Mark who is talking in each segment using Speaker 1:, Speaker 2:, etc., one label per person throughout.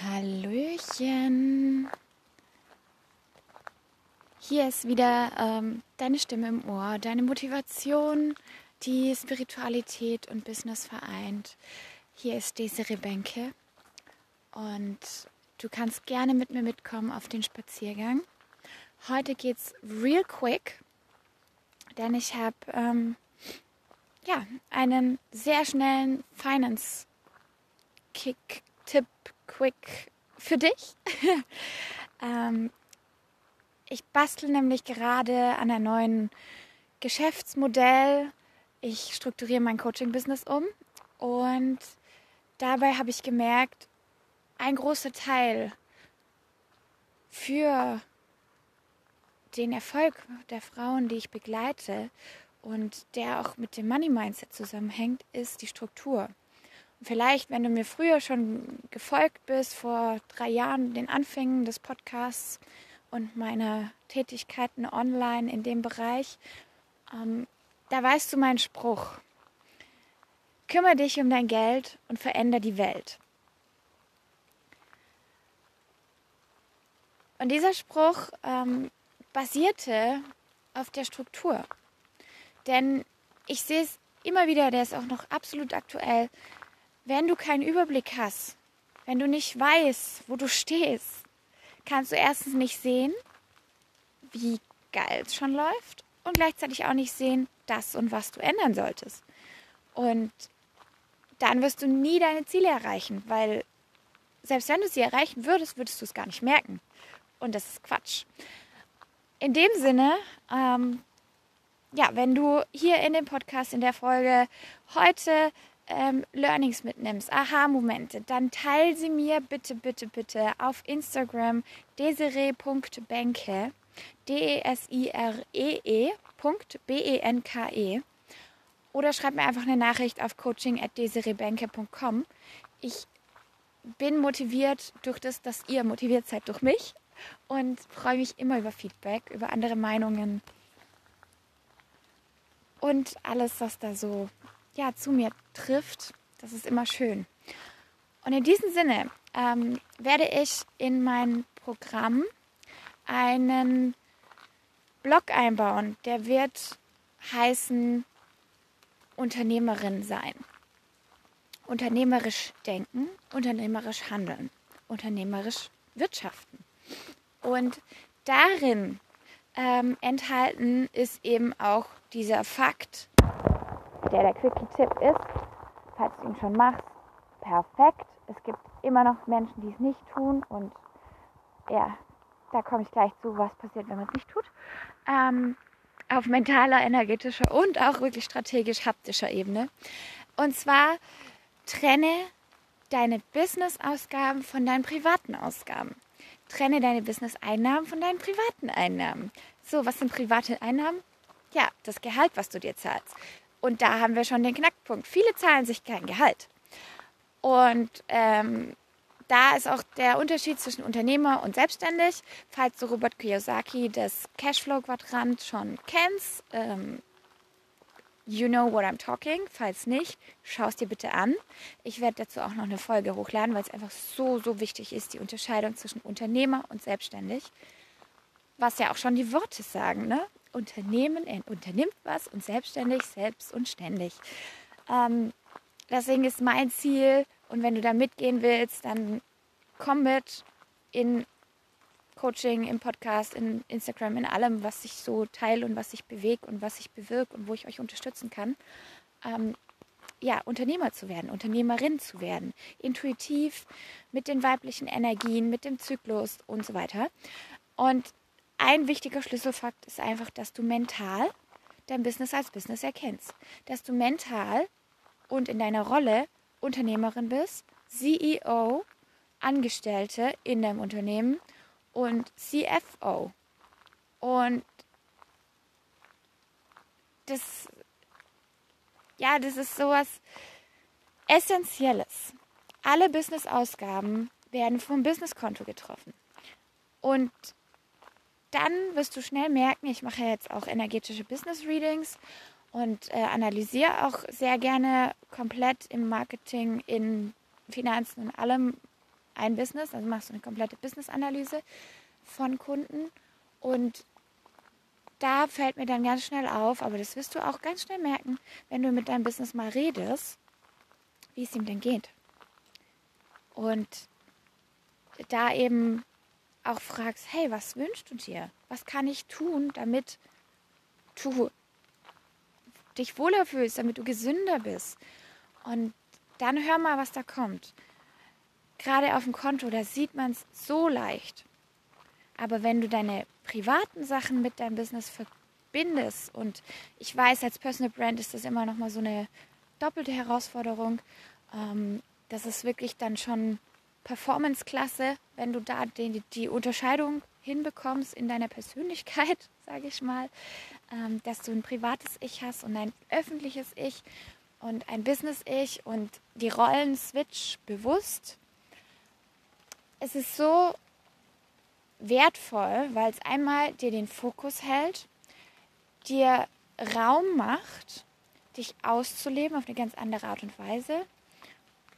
Speaker 1: Hallöchen. Hier ist wieder ähm, deine Stimme im Ohr, deine Motivation, die Spiritualität und Business vereint. Hier ist Desiree Benke und du kannst gerne mit mir mitkommen auf den Spaziergang. Heute geht's real quick, denn ich habe ähm, ja einen sehr schnellen Finance Kick Tipp quick für dich. ähm, ich bastel nämlich gerade an einem neuen Geschäftsmodell. Ich strukturiere mein Coaching-Business um und dabei habe ich gemerkt, ein großer Teil für den Erfolg der Frauen, die ich begleite und der auch mit dem Money Mindset zusammenhängt, ist die Struktur. Vielleicht, wenn du mir früher schon gefolgt bist, vor drei Jahren, den Anfängen des Podcasts und meiner Tätigkeiten online in dem Bereich, ähm, da weißt du meinen Spruch. Kümmere dich um dein Geld und verändere die Welt. Und dieser Spruch ähm, basierte auf der Struktur. Denn ich sehe es immer wieder, der ist auch noch absolut aktuell, wenn du keinen Überblick hast, wenn du nicht weißt, wo du stehst, kannst du erstens nicht sehen, wie geil es schon läuft und gleichzeitig auch nicht sehen, das und was du ändern solltest. Und dann wirst du nie deine Ziele erreichen, weil selbst wenn du sie erreichen würdest, würdest du es gar nicht merken. Und das ist Quatsch. In dem Sinne, ähm, ja, wenn du hier in dem Podcast, in der Folge heute ähm, Learnings mitnimmst, Aha-Momente, dann teile sie mir bitte, bitte, bitte auf Instagram desiree.benke, D-E-S-I-R-E-E.B-E-N-K-E oder schreib mir einfach eine Nachricht auf coaching.desireebenke.com. Ich bin motiviert durch das, dass ihr motiviert seid durch mich und freue mich immer über Feedback, über andere Meinungen und alles, was da so ja, zu mir trifft. Das ist immer schön. Und in diesem Sinne ähm, werde ich in mein Programm einen Blog einbauen, der wird heißen Unternehmerin sein. Unternehmerisch denken, unternehmerisch handeln, unternehmerisch wirtschaften. Und darin ähm, enthalten ist eben auch dieser Fakt, der der Quickie-Tipp ist, falls du ihn schon machst, perfekt. Es gibt immer noch Menschen, die es nicht tun und ja, da komme ich gleich zu, was passiert, wenn man es nicht tut. Ähm, auf mentaler, energetischer und auch wirklich strategisch-haptischer Ebene. Und zwar trenne deine Business-Ausgaben von deinen privaten Ausgaben. Trenne deine Business-Einnahmen von deinen privaten Einnahmen. So, was sind private Einnahmen? Ja, das Gehalt, was du dir zahlst. Und da haben wir schon den Knackpunkt. Viele zahlen sich kein Gehalt. Und ähm, da ist auch der Unterschied zwischen Unternehmer und selbstständig. Falls du Robert Kiyosaki das Cashflow-Quadrant schon kennst, ähm, you know what I'm talking. Falls nicht, schau es dir bitte an. Ich werde dazu auch noch eine Folge hochladen, weil es einfach so, so wichtig ist, die Unterscheidung zwischen Unternehmer und selbstständig. Was ja auch schon die Worte sagen, ne? Unternehmen, er unternimmt was und selbstständig, selbst und ständig. Ähm, deswegen ist mein Ziel, und wenn du da mitgehen willst, dann komm mit in Coaching, im Podcast, in Instagram, in allem, was ich so teile und was ich bewege und was ich bewirke und wo ich euch unterstützen kann. Ähm, ja, Unternehmer zu werden, Unternehmerin zu werden, intuitiv mit den weiblichen Energien, mit dem Zyklus und so weiter. Und ein wichtiger Schlüsselfakt ist einfach, dass du mental dein Business als Business erkennst. Dass du mental und in deiner Rolle Unternehmerin bist, CEO, Angestellte in deinem Unternehmen und CFO. Und das, ja, das ist sowas Essentielles. Alle Business-Ausgaben werden vom Businesskonto getroffen. Und dann wirst du schnell merken, ich mache jetzt auch energetische Business Readings und äh, analysiere auch sehr gerne komplett im Marketing, in Finanzen und allem ein Business, also machst du eine komplette Business-Analyse von Kunden und da fällt mir dann ganz schnell auf, aber das wirst du auch ganz schnell merken, wenn du mit deinem Business mal redest, wie es ihm denn geht. Und da eben auch fragst, hey, was wünschst du dir? Was kann ich tun, damit du dich wohler fühlst, damit du gesünder bist? Und dann hör mal, was da kommt. Gerade auf dem Konto, da sieht man es so leicht. Aber wenn du deine privaten Sachen mit deinem Business verbindest, und ich weiß, als Personal Brand ist das immer noch mal so eine doppelte Herausforderung, ähm, das ist wirklich dann schon Performance-Klasse, wenn du da die, die Unterscheidung hinbekommst in deiner Persönlichkeit, sage ich mal, ähm, dass du ein privates Ich hast und ein öffentliches Ich und ein Business-Ich und die Rollen switch bewusst. Es ist so wertvoll, weil es einmal dir den Fokus hält, dir Raum macht, dich auszuleben auf eine ganz andere Art und Weise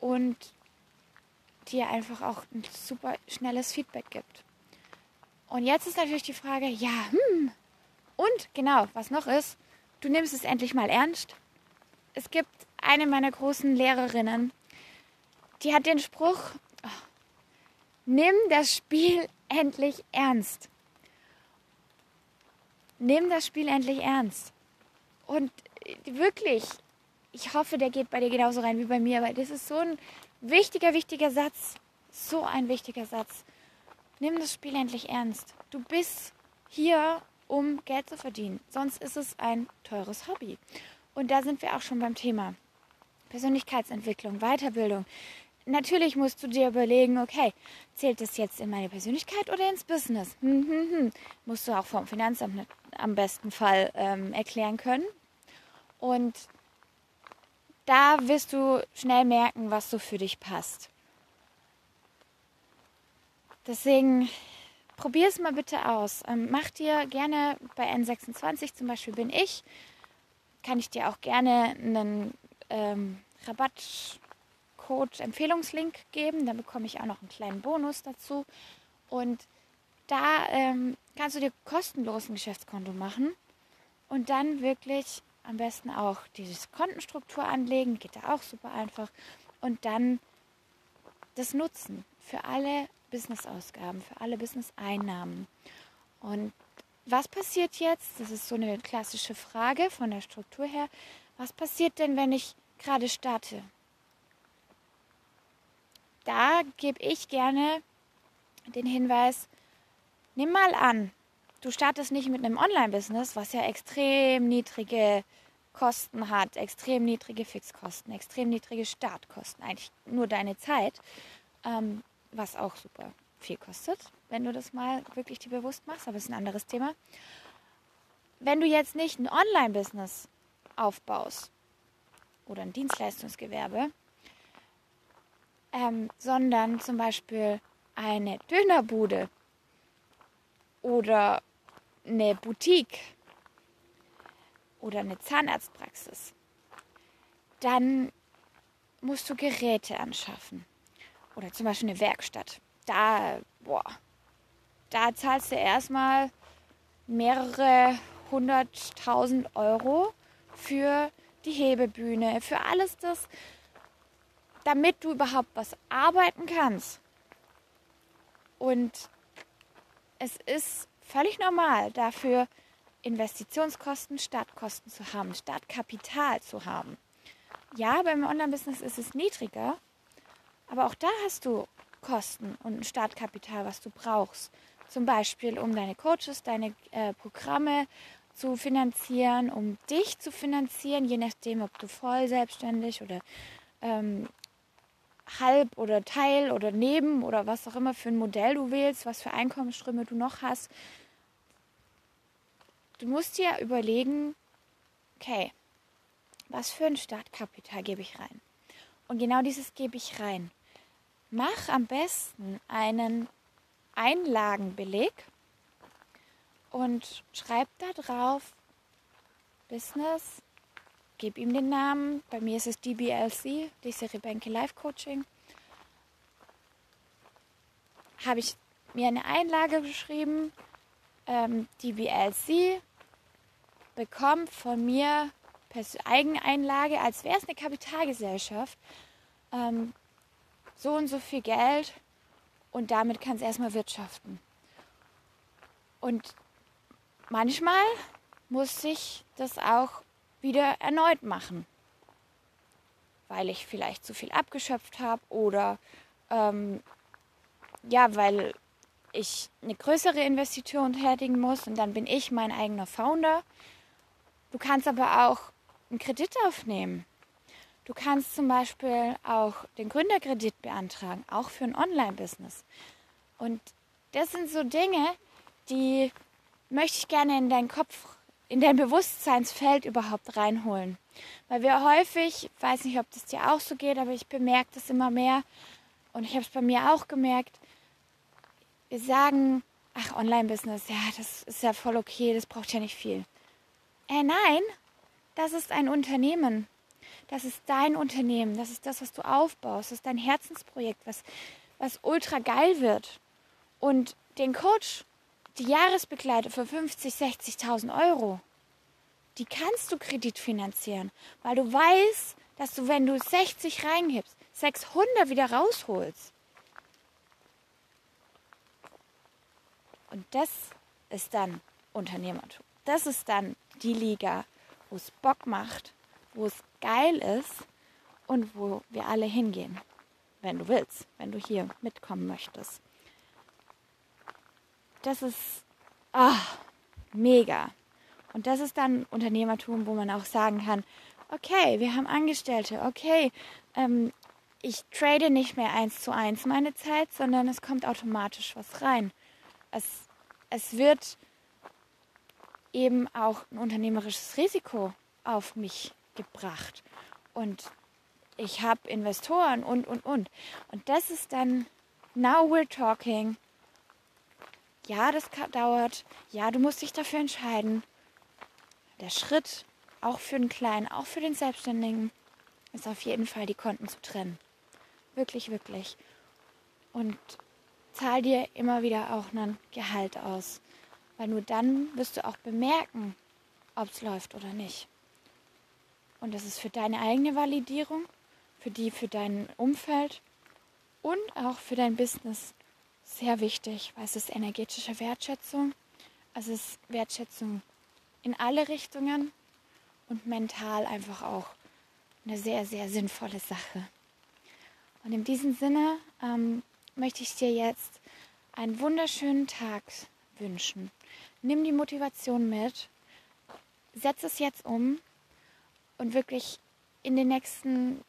Speaker 1: und dir einfach auch ein super schnelles Feedback gibt. Und jetzt ist natürlich die Frage, ja, hm, und genau, was noch ist, du nimmst es endlich mal ernst. Es gibt eine meiner großen Lehrerinnen, die hat den Spruch, oh, nimm das Spiel endlich ernst. Nimm das Spiel endlich ernst. Und wirklich, ich hoffe, der geht bei dir genauso rein wie bei mir, weil das ist so ein wichtiger, wichtiger Satz. So ein wichtiger Satz. Nimm das Spiel endlich ernst. Du bist hier, um Geld zu verdienen. Sonst ist es ein teures Hobby. Und da sind wir auch schon beim Thema Persönlichkeitsentwicklung, Weiterbildung natürlich musst du dir überlegen, okay, zählt das jetzt in meine Persönlichkeit oder ins Business? Hm, hm, hm. Musst du auch vom Finanzamt am besten Fall ähm, erklären können. Und da wirst du schnell merken, was so für dich passt. Deswegen probier es mal bitte aus. Ähm, mach dir gerne bei N26 zum Beispiel bin ich, kann ich dir auch gerne einen ähm, Rabatt Code-Empfehlungslink geben. Dann bekomme ich auch noch einen kleinen Bonus dazu. Und da ähm, kannst du dir kostenlos ein Geschäftskonto machen und dann wirklich am besten auch diese Kontenstruktur anlegen. Geht da auch super einfach. Und dann das nutzen für alle Business-Ausgaben, für alle Business-Einnahmen. Und was passiert jetzt? Das ist so eine klassische Frage von der Struktur her. Was passiert denn, wenn ich gerade starte? da gebe ich gerne den Hinweis, nimm mal an, du startest nicht mit einem Online-Business, was ja extrem niedrige Kosten hat, extrem niedrige Fixkosten, extrem niedrige Startkosten, eigentlich nur deine Zeit, ähm, was auch super viel kostet, wenn du das mal wirklich dir bewusst machst, aber das ist ein anderes Thema. Wenn du jetzt nicht ein Online-Business aufbaust oder ein Dienstleistungsgewerbe, ähm, sondern zum Beispiel eine Dönerbude oder eine Boutique oder eine Zahnarztpraxis, dann musst du Geräte anschaffen oder zum Beispiel eine Werkstatt. Da, boah, da zahlst du erstmal mehrere hunderttausend Euro für die Hebebühne, für alles das, damit du überhaupt was arbeiten kannst. Und es ist völlig normal, dafür Investitionskosten, Startkosten zu haben, Startkapital zu haben. Ja, beim Online-Business ist es niedriger, aber auch da hast du Kosten und ein Startkapital, was du brauchst. Zum Beispiel, um deine Coaches, deine äh, Programme zu finanzieren, um dich zu finanzieren, je nachdem, ob du voll selbstständig oder ähm, halb oder Teil oder neben oder was auch immer für ein Modell du wählst, was für Einkommensströme du noch hast. Du musst dir überlegen, okay, was für ein Startkapital gebe ich rein? Und genau dieses gebe ich rein. Mach am besten einen Einlagenbeleg und schreib da drauf Business gebe ihm den Namen. Bei mir ist es DBLC, diese Rebänke Life Coaching. habe ich mir eine Einlage geschrieben, ähm, die VLC bekommt von mir per Eigeneinlage, als wäre es eine Kapitalgesellschaft, ähm, so und so viel Geld und damit kann es erstmal wirtschaften. Und manchmal muss ich das auch wieder erneut machen, weil ich vielleicht zu viel abgeschöpft habe oder ähm, ja, weil ich eine größere Investition tätigen muss und dann bin ich mein eigener Founder. Du kannst aber auch einen Kredit aufnehmen. Du kannst zum Beispiel auch den Gründerkredit beantragen, auch für ein Online-Business. Und das sind so Dinge, die möchte ich gerne in deinen Kopf, in dein Bewusstseinsfeld überhaupt reinholen. Weil wir häufig, weiß nicht, ob das dir auch so geht, aber ich bemerke das immer mehr und ich habe es bei mir auch gemerkt, wir sagen, ach, Online-Business, ja, das ist ja voll okay, das braucht ja nicht viel. Äh, nein, das ist ein Unternehmen. Das ist dein Unternehmen. Das ist das, was du aufbaust. Das ist dein Herzensprojekt, was, was ultra geil wird. Und den Coach, die Jahresbegleiter für 50, 60.000 Euro, die kannst du kreditfinanzieren, weil du weißt, dass du, wenn du 60 reingibst, 600 wieder rausholst. Und das ist dann Unternehmertum. Das ist dann die Liga, wo es Bock macht, wo es geil ist und wo wir alle hingehen, wenn du willst, wenn du hier mitkommen möchtest. Das ist ah, mega. Und das ist dann Unternehmertum, wo man auch sagen kann, okay, wir haben Angestellte, okay, ähm, ich trade nicht mehr eins zu eins meine Zeit, sondern es kommt automatisch was rein es, es wird eben auch ein unternehmerisches Risiko auf mich gebracht. Und ich habe Investoren und, und, und. Und das ist dann, now we're talking. Ja, das dauert. Ja, du musst dich dafür entscheiden. Der Schritt, auch für den Kleinen, auch für den Selbstständigen, ist auf jeden Fall die Konten zu trennen. Wirklich, wirklich. Und zahl dir immer wieder auch ein Gehalt aus. Weil nur dann wirst du auch bemerken, ob es läuft oder nicht. Und das ist für deine eigene Validierung, für die, für dein Umfeld und auch für dein Business sehr wichtig, weil es ist energetische Wertschätzung. Es ist Wertschätzung in alle Richtungen und mental einfach auch eine sehr, sehr sinnvolle Sache. Und in diesem Sinne ähm, möchte ich dir jetzt einen wunderschönen Tag wünschen. Nimm die Motivation mit, setz es jetzt um und wirklich in den nächsten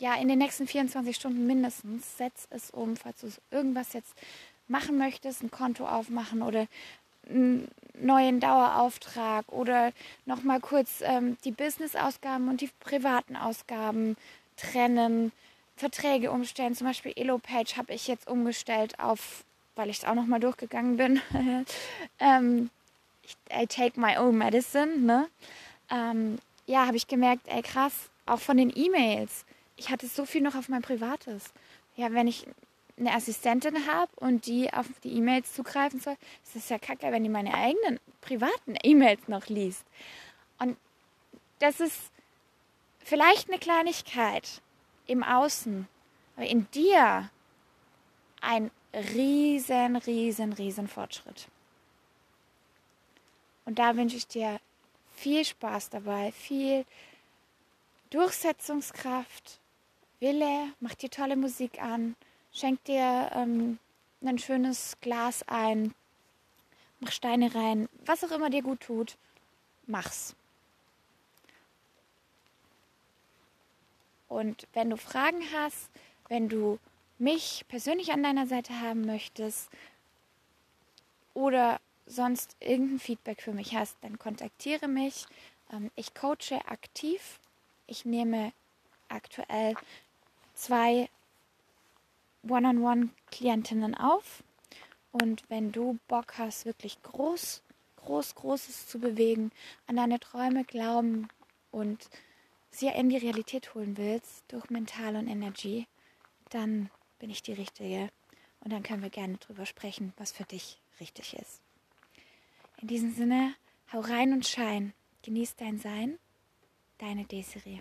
Speaker 1: ja, in den nächsten 24 Stunden mindestens setz es um, falls du irgendwas jetzt machen möchtest, ein Konto aufmachen oder einen neuen Dauerauftrag oder nochmal kurz ähm, die Business-Ausgaben und die privaten Ausgaben trennen Verträge umstellen. Zum Beispiel Elo-Page habe ich jetzt umgestellt auf, weil ich es auch nochmal durchgegangen bin. ähm, I take my own medicine. Ne? Ähm, ja, habe ich gemerkt, ey krass, auch von den E-Mails. Ich hatte so viel noch auf mein Privates. Ja, wenn ich eine Assistentin habe und die auf die E-Mails zugreifen soll, ist es ja kacke, wenn die meine eigenen privaten E-Mails noch liest. Und das ist vielleicht eine Kleinigkeit, im Außen, aber in dir ein riesen, riesen, riesen Fortschritt. Und da wünsche ich dir viel Spaß dabei, viel Durchsetzungskraft, Wille, mach dir tolle Musik an, schenk dir ähm, ein schönes Glas ein, mach Steine rein, was auch immer dir gut tut, mach's. Und wenn du Fragen hast, wenn du mich persönlich an deiner Seite haben möchtest oder sonst irgendein Feedback für mich hast, dann kontaktiere mich. Ähm, ich coache aktiv. Ich nehme aktuell zwei One-on-One-Klientinnen auf. Und wenn du Bock hast, wirklich groß, groß, Großes zu bewegen, an deine Träume glauben und sie in die Realität holen willst durch Mental und Energie, dann bin ich die Richtige. Und dann können wir gerne drüber sprechen, was für dich richtig ist. In diesem Sinne, hau rein und schein. Genieß dein Sein. Deine Desiree.